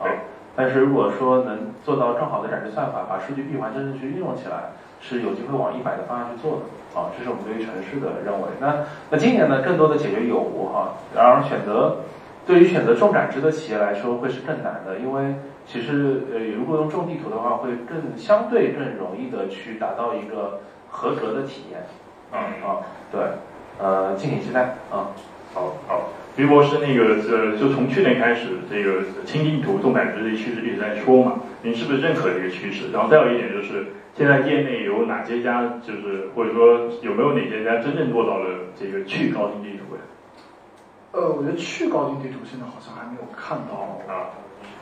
啊。但是如果说能做到更好的感知算法，把数据闭环真正去运用起来，是有机会往一百的方向去做的啊。这是我们对于城市的认为。那那今年呢，更多的解决有无哈，然而选择。对于选择重感知的企业来说，会是更难的，因为其实呃，如果用重地图的话，会更相对更容易的去达到一个合格的体验。啊啊，对，呃，敬请期待啊。好好，于博士，那个呃，就从去年开始，这个轻地图重感知的趋势一直在说嘛，您是不是认可这个趋势？然后再有一点就是，现在业内有哪些家，就是或者说有没有哪些家真正做到了这个去高精地图呀？呃，我觉得去高精地图现在好像还没有看到啊，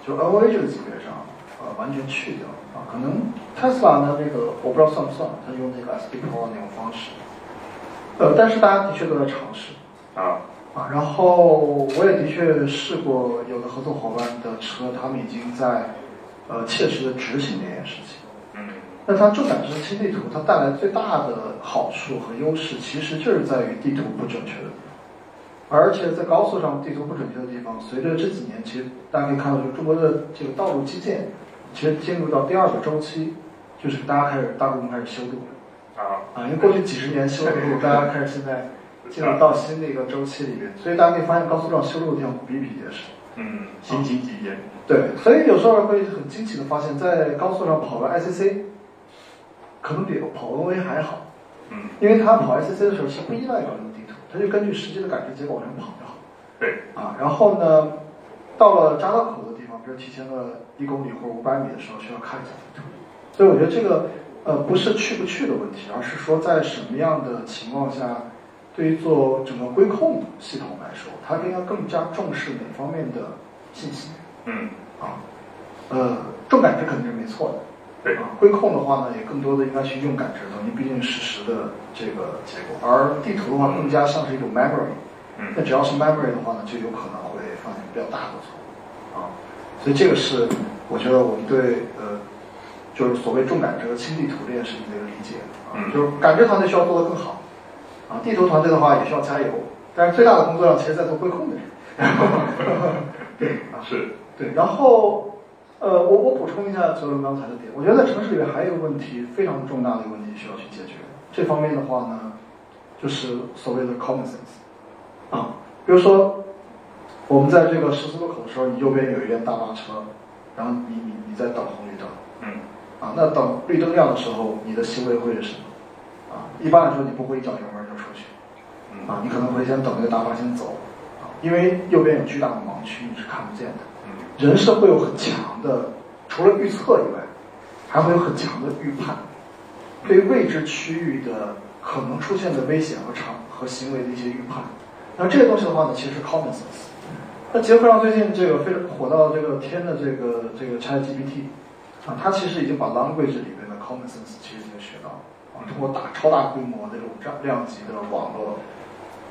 就 NOA 这个级别上，呃，完全去掉啊。可能 Tesla 呢，那个我不知道算不算，它用那个 SD Pro 那种方式，呃，但是大家的确都在尝试啊啊。然后我也的确试过，有的合作伙伴的车，他们已经在呃切实的执行这件事情。嗯那它重感知轻地图，它带来最大的好处和优势，其实就是在于地图不准确的地方。而且在高速上地图不准确的地方，随着这几年，其实大家可以看到，就中国的这个道路基建，其实进入到第二个周期，就是大家开始大部分开始修路了啊，啊，因为过去几十年修的路，大家开始现在进入到新的一个周期里面，所以大家可以发现高速上修路的地方比比皆是。嗯，新奇体验。对，所以有时候会很惊奇的发现，在高速上跑个 ICC，可能比跑 NV 还好。嗯，因为他跑 ICC 的时候，其实不依赖高精地图，他就根据实际的感知结果往上跑就好。对。啊，然后呢，到了匝道口的地方，比如提前了一公里或者五百米的时候，需要看一下地图。所以我觉得这个呃不是去不去的问题，而是说在什么样的情况下，对于做整个规控系统来说，它应该更加重视哪方面的信息。嗯。啊，呃，重感知肯定是没错的。对啊，规控的话呢，也更多的应该去用感知的，因为毕竟实时的这个结果。而地图的话，更加像是一种 memory。嗯。那只要是 memory 的话呢，就有可能会犯比较大的错误。啊，所以这个是我觉得我们对呃，就是所谓重感知和轻地图这件事情的一个理解。啊，嗯就是感知团队需要做得更好。啊，地图团队的话也需要加油。但是最大的工作量其实在做规控的人。对啊，是。对，然后，呃，我我补充一下泽伦刚才的点，我觉得在城市里面还有一个问题非常重大的一个问题需要去解决。这方面的话呢，就是所谓的 common sense，啊，比如说我们在这个十字路口的时候，你右边有一辆大巴车，然后你你你在等红绿灯，嗯，啊，那等绿灯亮的时候，你的行为会是什么？啊，一般来说你不会一脚油门就出去，啊，你可能会先等那个大巴先走，啊，因为右边有巨大的盲区，你是看不见的。人是会有很强的，除了预测以外，还会有很强的预判，对于未知区域的可能出现的危险和场和行为的一些预判。那这些东西的话呢，其实是 common sense。那结合上最近这个非常火到这个天的这个这个 ChatGPT，啊，它其实已经把 language 里面的 common sense 其实已经学到了，啊，通过大超大规模的这种量量级的网络，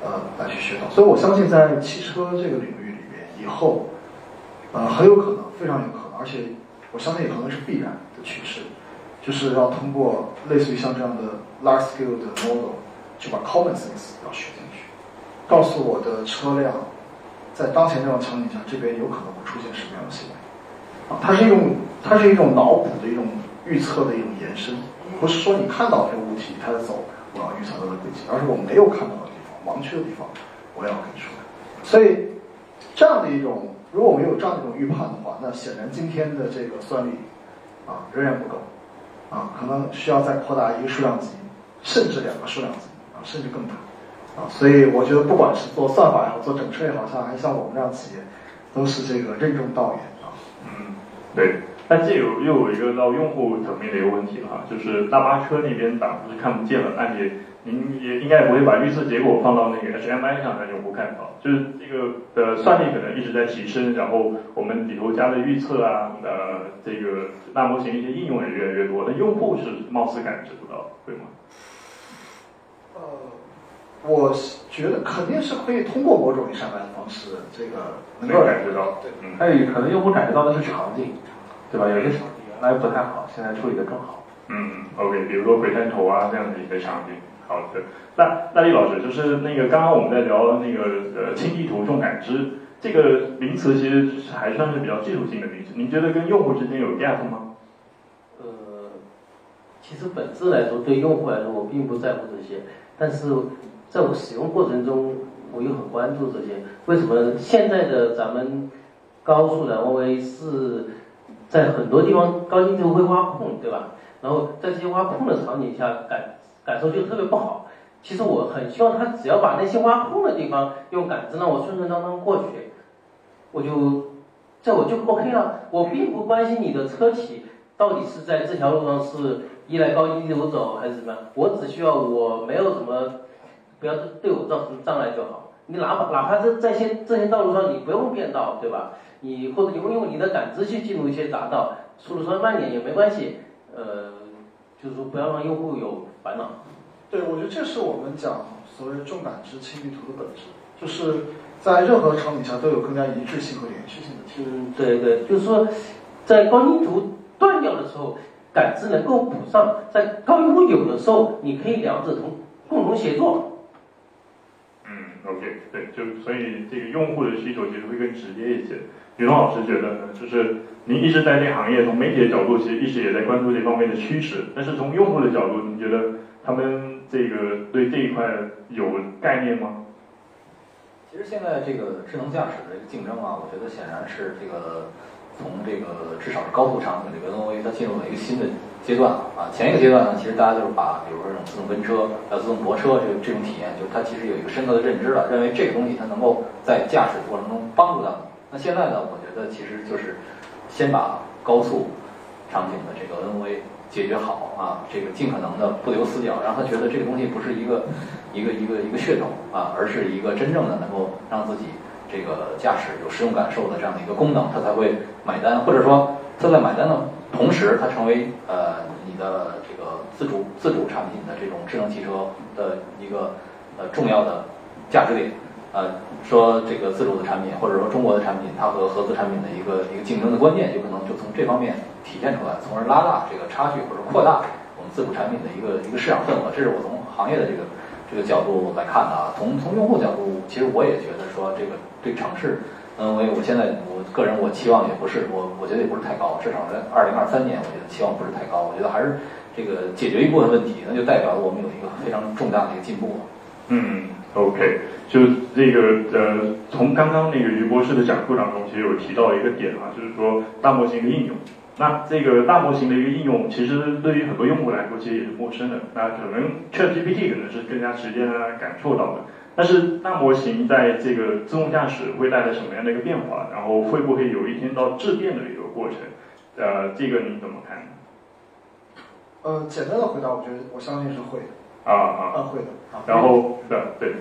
呃，来去学到。所以我相信在汽车这个领域里面，以后。呃，很有可能，非常有可能，而且我相信也可能是必然的趋势，就是要通过类似于像这样的 large scale 的 model，就把 common sense 要学进去，告诉我的车辆，在当前这种场景下，这边有可能会出现什么样的行为，啊，它是一种，它是一种脑补的一种预测的一种延伸，不是说你看到这个物体它在走，我要预测它的轨迹，而是我没有看到的地方，盲区的地方，我要给出来，所以这样的一种。如果我们有这样的一种预判的话，那显然今天的这个算力啊仍然不够，啊可能需要再扩大一个数量级，甚至两个数量级啊甚至更大，啊所以我觉得不管是做算法也好，做整车也好，像还像我们这样企业，都是这个任重道远。对。但这有又有一个到用户层面的一个问题了哈，就是大巴车那边档是看不见了，那你您也应该不会把预测结果放到那个 HMI 上让用户看到，就是这个的算力可能一直在提升，然后我们里头加的预测啊，呃，这个大模型一些应用也越来越多，那用户是貌似感知不到，对吗？呃，我觉得肯定是可以通过某种 HMI 的方式，这个能够感觉到，对，嗯，还有可能用户感觉到的是场景。对吧？有些场景原来不太好，现在处理的更好。嗯，OK，比如说回弹头啊这样的一个场景。好的，那那李老师就是那个刚刚我们在聊那个呃轻地图重感知这个名词，其实还算是比较技术性的名词。您觉得跟用户之间有 gap 吗？呃，其实本质来说，对用户来说，我并不在乎这些，但是在我使用过程中，我又很关注这些。为什么现在的咱们高速的 OA 是？在很多地方高精度会挖空，对吧？然后在这些挖空的场景下，感感受就特别不好。其实我很希望他只要把那些挖空的地方用感知让我顺顺当当过去，我就这我就 OK 了。我并不关心你的车企到底是在这条路上是依赖高精度走还是怎么样，我只需要我没有什么不要对我造成障碍就好。你哪怕哪怕是在些这些道路上你不用变道，对吧？你或者你会用你的感知去进入一些匝道，速度稍微慢点也没关系，呃，就是说不要让用户有烦恼。对，我觉得这是我们讲所谓重感知轻地图的本质，就是在任何场景下都有更加一致性和连续性的。嗯，对对，就是说，在高精图断掉的时候，感知能够补上；在高精度有的时候，你可以两者同共同协作。OK，对，就所以这个用户的需求其实会更直接一些。于东老师觉得呢，就是您一直在这行业，从媒体的角度，其实一直也在关注这方面的趋势。但是从用户的角度，您觉得他们这个对这一块有概念吗？其实现在这个智能驾驶的这个竞争啊，我觉得显然是这个从这个至少是高速场景这个 NOA 它进入了一个新的阶段啊。前一个阶段呢，其实大家就是把比如说这种自动跟车、还有自动泊车这这种体验，就是它其实有一个深刻的认知了，认为这个东西它能够在驾驶过程中帮助到你。那现在呢，我觉得其实就是先把高速场景的这个 NOA 解决好啊，这个尽可能的不留死角，让他觉得这个东西不是一个一个一个一个噱头啊，而是一个真正的能够让自己这个驾驶有实用感受的这样的一个功能，他才会买单。或者说他在买单的同时，它成为呃你的这个自主自主产品的这种智能汽车的一个呃重要的价值点。呃，说这个自主的产品，或者说中国的产品，它和合资产品的一个一个竞争的关键，有可能就从这方面体现出来，从而拉大这个差距，或者扩大我们自主产品的一个一个市场份额。这是我从行业的这个这个角度来看的啊。从从用户角度，其实我也觉得说这个对城市，嗯，我我现在我个人我期望也不是，我我觉得也不是太高，至少在二零二三年，我觉得期望不是太高。我觉得还是这个解决一部分问题，那就代表了我们有一个非常重大的一个进步。嗯。OK，就这个呃，从刚刚那个于博士的讲述当中，其实有提到一个点啊，就是说大模型的应用。那这个大模型的一个应用，其实对于很多用户来说，其实也是陌生的。那可能 ChatGPT 可能是更加直接的感受到的。但是大模型在这个自动驾驶会带来什么样的一个变化？然后会不会有一天到质变的一个过程？呃，这个你怎么看？呃，简单的回答，我觉得我相信是会的。啊啊啊，会的。然后对对，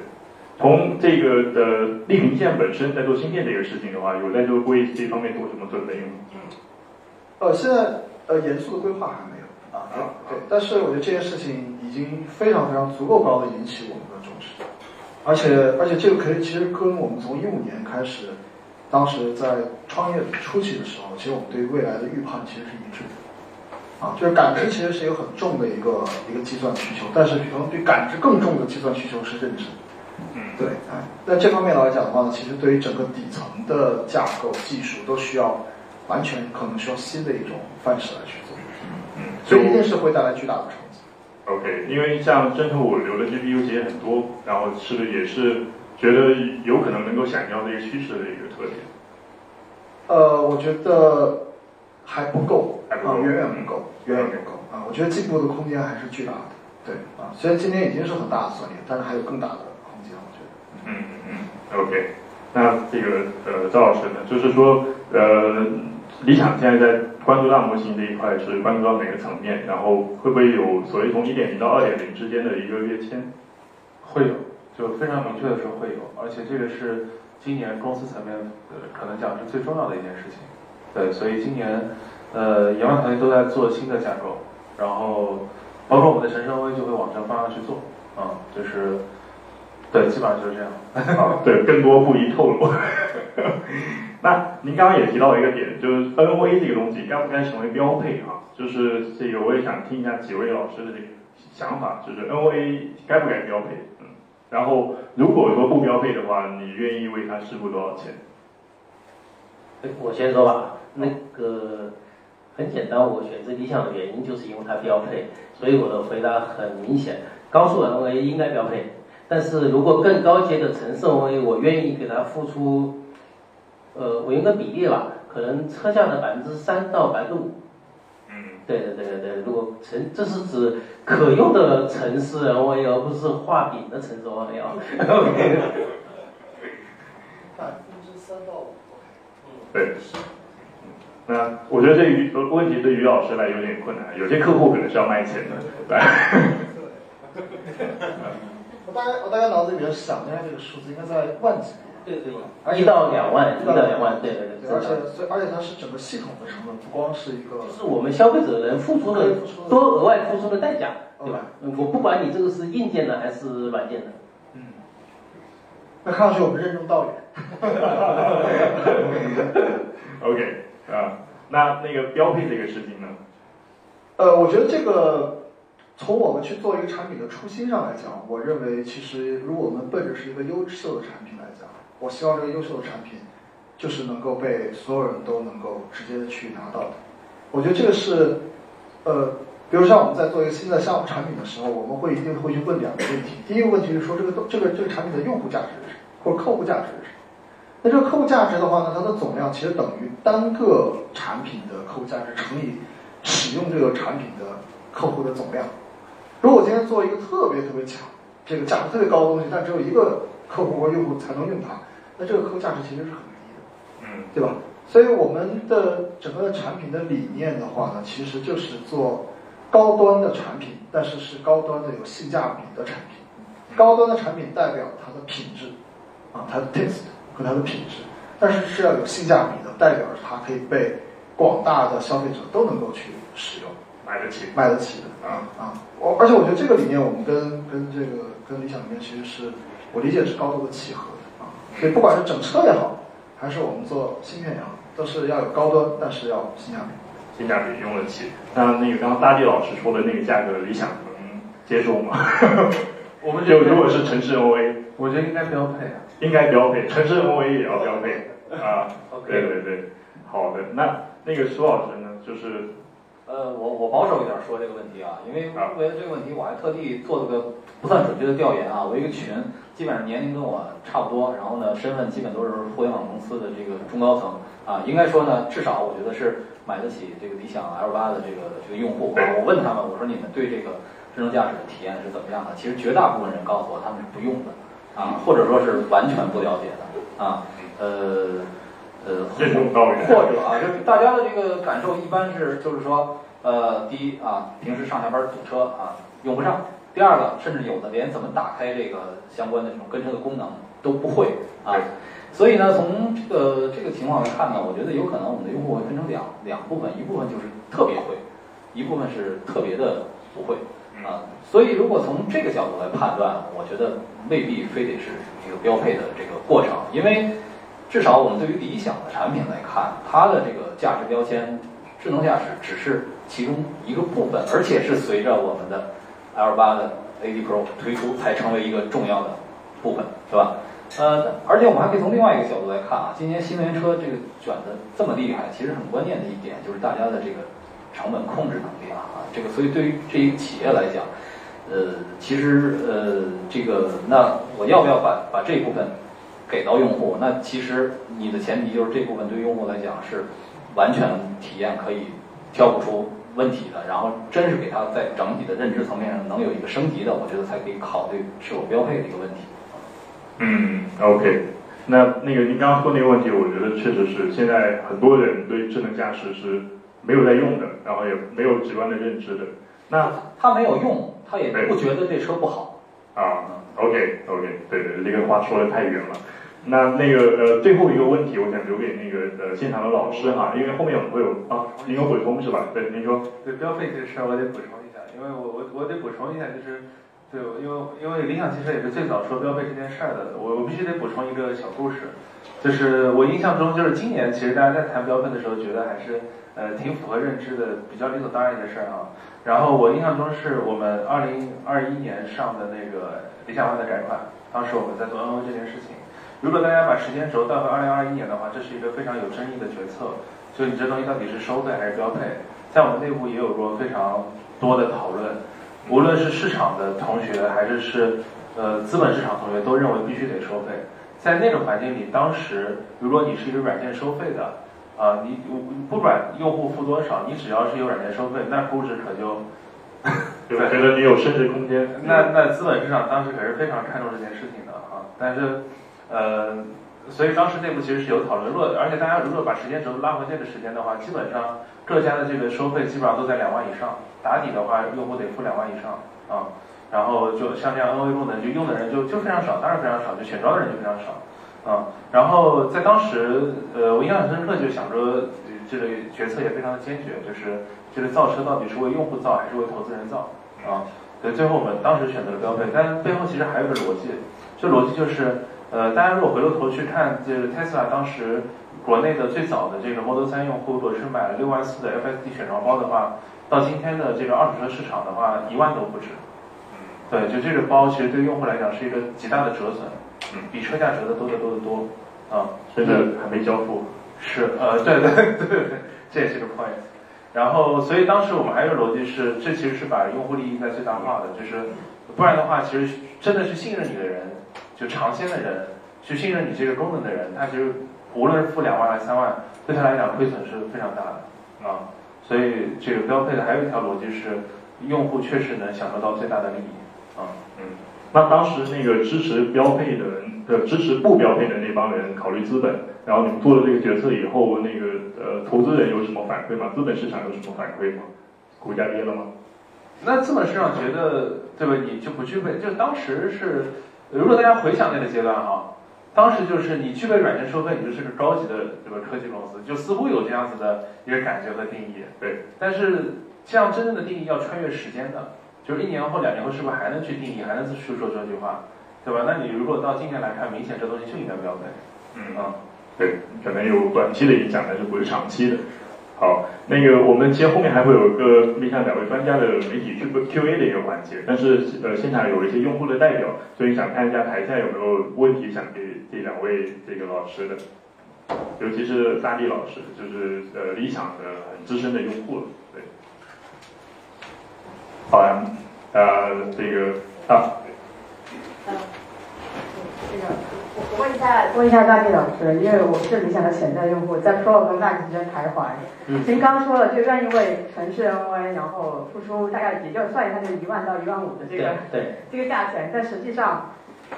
从这个的立平线本身在做芯片这个事情的话，有在做为这方面做什么准备吗？呃，现在呃严肃的规划还没有啊，对，但是我觉得这件事情已经非常非常足够高的引起我们的而且而且这个可以其实跟我们从一五年开始，当时在创业初期的时候，其实我们对未来的预判其实是一致的。啊，就是感知其实是一个很重的一个一个计算需求，但是可能比感知更重的计算需求是认知。嗯，对，哎，那这方面来讲的话呢，其实对于整个底层的架构技术都需要完全可能需要新的一种范式来去做。嗯，所以一定是会带来巨大的冲击。OK，因为像真图五流的 GPU 其实很多，然后是不是也是觉得有可能能够想要的一个趋势的一个特点？呃，我觉得。还不够还不够，远远不够，远远不够啊！我觉得进步的空间还是巨大的。对啊，虽然今年已经是很大的算力，但是还有更大的空间，我觉得。嗯嗯嗯，OK。那这个呃，赵老师呢，就是说呃，理想现在在关注大模型这一块是关注到哪个层面？然后会不会有所谓从一点零到二点零之间的一个跃迁？会有，就非常明确的说会有，而且这个是今年公司层面呃可能讲是最重要的一件事情。对，所以今年，呃，研发团队都在做新的架构，然后包括我们的陈升威就会往这方向去做，啊，就是，对，基本上就是这样。啊，对，更多不宜透露。那您刚刚也提到一个点，就是 NOA 这个东西该不该成为标配啊？就是这个我也想听一下几位老师的这个想法，就是 NOA 该不该标配？嗯，然后如果说不标配的话，你愿意为它支付多少钱？我先说吧。那个很简单，我选择理想的原因就是因为它标配，所以我的回答很明显，高速 N V 应该标配。但是如果更高阶的城市 NOA，我愿意给它付出，呃，我用个比例吧，可能车价的百分之三到百分之五。嗯，对对对对对，如果城这是指可用的城市 V，而不是画饼的城市 V 啊。百分之三到五。对。那我觉得这于问题对于老师来有点困难，有些客户可能是要卖钱的，来。我大概我大概脑子里面想一下这个数字，应该在万级。对对。一到两万，一到两万，对对对。而且所以而且它是整个系统的成本，不光是一个。就是我们消费者能付出的多额外付出的代价，对吧？我不管你这个是硬件的还是软件的。嗯。那看上去我们任重道远。OK。啊，那那个标配这个事情呢？呃，我觉得这个从我们去做一个产品的初心上来讲，我认为其实如果我们奔着是一个优秀的产品来讲，我希望这个优秀的产品就是能够被所有人都能够直接的去拿到的。我觉得这个是，呃，比如像我们在做一个新的项目产品的时候，我们会一定会去问两个问题。第一个问题是说这个这个这个产品的用户价值是什么，或者客户价值是什么。那这个客户价值的话呢，它的总量其实等于单个产品的客户价值乘以使用这个产品的客户的总量。如果我今天做一个特别特别强、这个价值特别高的东西，但只有一个客户或用户才能用它，那这个客户价值其实是很低的，嗯，对吧？所以我们的整个的产品的理念的话呢，其实就是做高端的产品，但是是高端的有性价比的产品。高端的产品代表它的品质，啊，它的 taste 和它的品质，但是是要有性价比的，代表着它可以被广大的消费者都能够去使用。买得起。买得起的啊啊！我而且我觉得这个理念，我们跟跟这个跟理想里面其实是我理解是高度的契合。所以不管是整车也好，还是我们做芯片也好，都是要有高端，但是要性价比。性价比用得起。那那个刚刚大地老师说的那个价格，理想能接受吗？我们就如果是城市 OA，我觉得应该标配啊。应该标配，城市 OA 也要标配啊。OK 对对对，好的。那那个苏老师呢，就是呃，我我保守一点说这个问题啊，因为啊为了这个问题，我还特地做了个不算准确的调研啊。我一个群，基本上年龄跟我差不多，然后呢，身份基本都是互联网公司的这个中高层啊。应该说呢，至少我觉得是买得起这个理想 L 八的这个这个用户啊。我问他们，我说你们对这个智能驾驶的体验是怎么样的？其实绝大部分人告诉我他们是不用的啊，或者说是完全不了解的啊。呃呃，任重道远。或者啊，就是大家的这个感受一般是，就是说，呃，第一啊，平时上下班堵车啊，用不上；第二个，甚至有的连怎么打开这个相关的这种跟车的功能都不会啊。所以呢，从这个这个情况来看呢，我觉得有可能我们的用户会分成两两部分，一部分就是特别会，一部分是特别的不会啊。所以如果从这个角度来判断，我觉得未必非得是一个标配的这个过程，因为。至少我们对于理想的产品来看，它的这个价值标签，智能驾驶只是其中一个部分，而且是随着我们的 L 八的 AD Pro 推出才成为一个重要的部分，是吧？呃，而且我们还可以从另外一个角度来看啊，今年新能源车这个卷的这么厉害，其实很关键的一点就是大家的这个成本控制能力啊，这个所以对于这一个企业来讲，呃，其实呃，这个那我要不要把把这一部分给到用户，那其实你的前提就是这部分对用户来讲是完全体验可以挑不出问题的，然后真是给他在整体的认知层面上能有一个升级的，我觉得才可以考虑是否标配的一个问题。嗯，OK。那那个您刚刚说那个问题，我觉得确实是现在很多人对智能驾驶是没有在用的，然后也没有直观的认知的。那他没有用，他也不觉得这车不好。啊，OK OK，对对，这个话说的太远了。那那个呃，最后一个问题，我想留给那个呃现场的老师哈，因为后面我们会有啊，您有补充是吧？对，您说。对标配这事儿，我得补充一下，因为我我我得补充一下，就是对，因为因为理想汽车也是最早说标配这件事儿的，我我必须得补充一个小故事，就是我印象中就是今年其实大家在谈标配的时候，觉得还是呃挺符合认知的，比较理所当然的事儿啊。然后我印象中是我们二零二一年上的那个理想 ONE 的改款，当时我们在做 NO 这件事情。如果大家把时间轴带回二零二一年的话，这是一个非常有争议的决策，就你这东西到底是收费还是标配，在我们内部也有过非常多的讨论，无论是市场的同学还是是呃资本市场同学都认为必须得收费。在那种环境里，当时如果你是一个软件收费的，啊、你不管用户付多少，你只要是有软件收费，那估值可就 对吧？觉得你有升值空间。那那资本市场当时可是非常看重这件事情的啊，但是，呃，所以当时内部其实是有讨论，如果而且大家如果把时间轴拉回这个时间的话，基本上各家的这个收费基本上都在两万以上，打底的话用户得付两万以上啊，然后就像这样 NOA 功能就用的人就就非常少，当然非常少，就选装的人就非常少啊，然后在当时，呃，我印象很深刻，就想着这个决策也非常的坚决，就是这个造车到底是为用户造还是为投资人造啊？对，最后我们当时选择了标配，但背后其实还有个逻辑，这逻辑就是，呃，大家如果回过头去看，这个 Tesla 当时国内的最早的这个 Model 3用户，如果是买了六万四的 FSD 选装包的话，到今天的这个二手车市场的话，一万都不止。对，就这个包其实对用户来讲是一个极大的折损，嗯，比车价折的多得多得多。啊，现在还没交付。是，呃，对对对对，这也是个 point。然后，所以当时我们还有逻辑是，这其实是把用户利益在最大化的，就是不然的话，其实真的是信任你的人，就尝鲜的人，去信任你这个功能的人，他其实无论是付两万还是三万，对他来讲亏损是非常大的啊。所以这个标配的还有一条逻辑是，用户确实能享受到最大的利益啊。嗯，那当时那个支持标配的人的支持不标配的那帮人考虑资本，然后你们做了这个决策以后，那个呃投资人有什么反馈吗？资本市场有什么反馈吗？股价跌了吗？那资本市场觉得，对吧？你就不具备，就当时是，如果大家回想那个阶段哈，当时就是你具备软件收费，你就是个高级的这个科技公司，就似乎有这样子的一个感觉和定义。对，但是这样真正的定义要穿越时间的，就是一年后、两年后是不是还能去定义，还能去说这句话，对吧？那你如果到今天来看，明显这东西就应该标配。嗯啊，对，可能有短期的影响，但是不是长期的。好，那个我们其实后面还会有一个面向两位专家的媒体 Q Q A 的一个环节，但是呃现场有一些用户的代表，所以想看一下台下有没有问题想给这两位这个老师的，尤其是大力老师，就是呃理想的很资深的用户，对。好呀，呃这个啊。嗯，这个我我问一下问一下大地老师，因为我是理想的潜在用户，在 Pro 跟 Max 之间徘徊。嗯。您刚说了，就愿意为城市 NOA，然后付出大概也就算一下，就是一万到一万五的这个对，这个价钱，但实际上，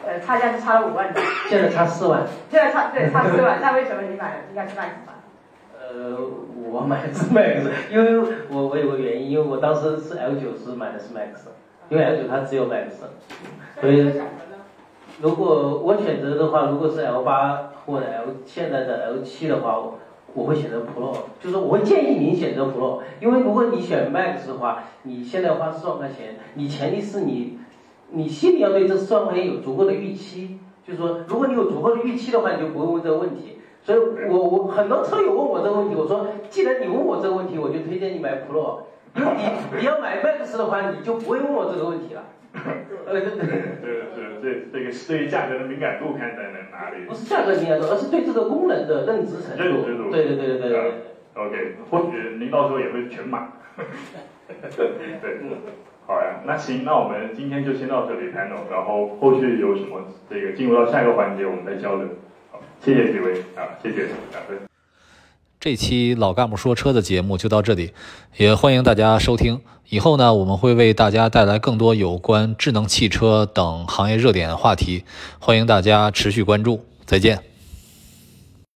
呃，差价是差了五万的，现在差四万。现在差对差四万，那为什么你买的应该是 Max 吧？呃，我买的是 Max，因为我我有个原因，因为我当时是 L 九是买的是 Max，因为 L 九它只有 Max，所以如果我选择的话，如果是 L 八或者 L 现在的 L 七的话，我我会选择 Pro，就是我会建议您选择 Pro，因为如果你选 Max 的话，你现在花四万块钱，你前提是你你心里要对这四万块钱有足够的预期，就是说如果你有足够的预期的话，你就不会问这个问题。所以我我很多车友问我这个问题，我说既然你问我这个问题，我就推荐你买 Pro，你你要买 Max 的话，你就不会问我这个问题了。呃，对对对。这这这个对于价格的敏感度看在哪哪里不是价格敏感度，而是对这个功能的认知程度。认知度对对对对对对。？OK，或许您到时候也会全买。对，好呀，那行，那我们今天就先到这里 panel，然后后续有什么这个进入到下一个环节，我们再交流。好，谢谢几位啊，谢谢两位。这期老干部说车的节目就到这里，也欢迎大家收听。以后呢，我们会为大家带来更多有关智能汽车等行业热点话题，欢迎大家持续关注。再见。